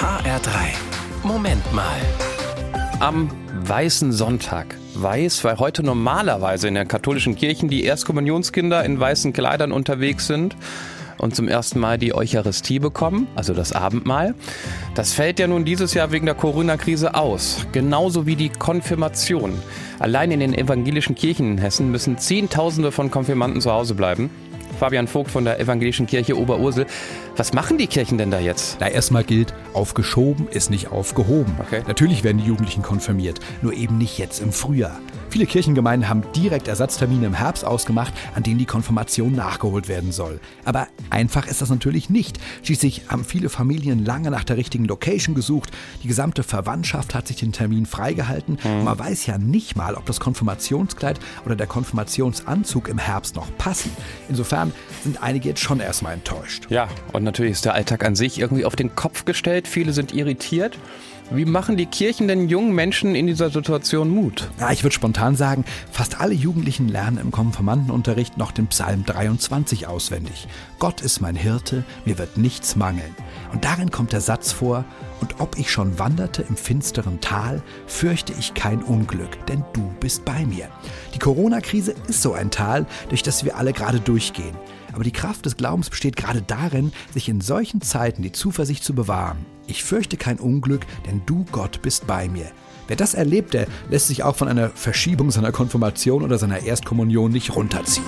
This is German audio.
HR3. Moment mal. Am Weißen Sonntag. Weiß, weil heute normalerweise in den katholischen Kirchen die Erstkommunionskinder in weißen Kleidern unterwegs sind und zum ersten Mal die Eucharistie bekommen, also das Abendmahl. Das fällt ja nun dieses Jahr wegen der Corona-Krise aus, genauso wie die Konfirmation. Allein in den evangelischen Kirchen in Hessen müssen Zehntausende von Konfirmanden zu Hause bleiben. Fabian Vogt von der Evangelischen Kirche Oberursel. Was machen die Kirchen denn da jetzt? Na, erstmal gilt, aufgeschoben ist nicht aufgehoben. Okay. Natürlich werden die Jugendlichen konfirmiert, nur eben nicht jetzt im Frühjahr. Viele Kirchengemeinden haben direkt Ersatztermine im Herbst ausgemacht, an denen die Konfirmation nachgeholt werden soll. Aber einfach ist das natürlich nicht. Schließlich haben viele Familien lange nach der richtigen Location gesucht. Die gesamte Verwandtschaft hat sich den Termin freigehalten. Und man weiß ja nicht mal, ob das Konfirmationskleid oder der Konfirmationsanzug im Herbst noch passen. Insofern sind einige jetzt schon erstmal enttäuscht. Ja, und natürlich ist der Alltag an sich irgendwie auf den Kopf gestellt. Viele sind irritiert. Wie machen die Kirchen denn jungen Menschen in dieser Situation Mut? Ja, ich würde spontan sagen, fast alle Jugendlichen lernen im Konfirmandenunterricht noch den Psalm 23 auswendig. Gott ist mein Hirte, mir wird nichts mangeln. Und darin kommt der Satz vor, und ob ich schon wanderte im finsteren Tal, fürchte ich kein Unglück, denn du bist bei mir. Die Corona-Krise ist so ein Tal, durch das wir alle gerade durchgehen. Aber die Kraft des Glaubens besteht gerade darin, sich in solchen Zeiten die Zuversicht zu bewahren. Ich fürchte kein Unglück, denn du, Gott, bist bei mir. Wer das erlebt, der lässt sich auch von einer Verschiebung seiner Konfirmation oder seiner Erstkommunion nicht runterziehen.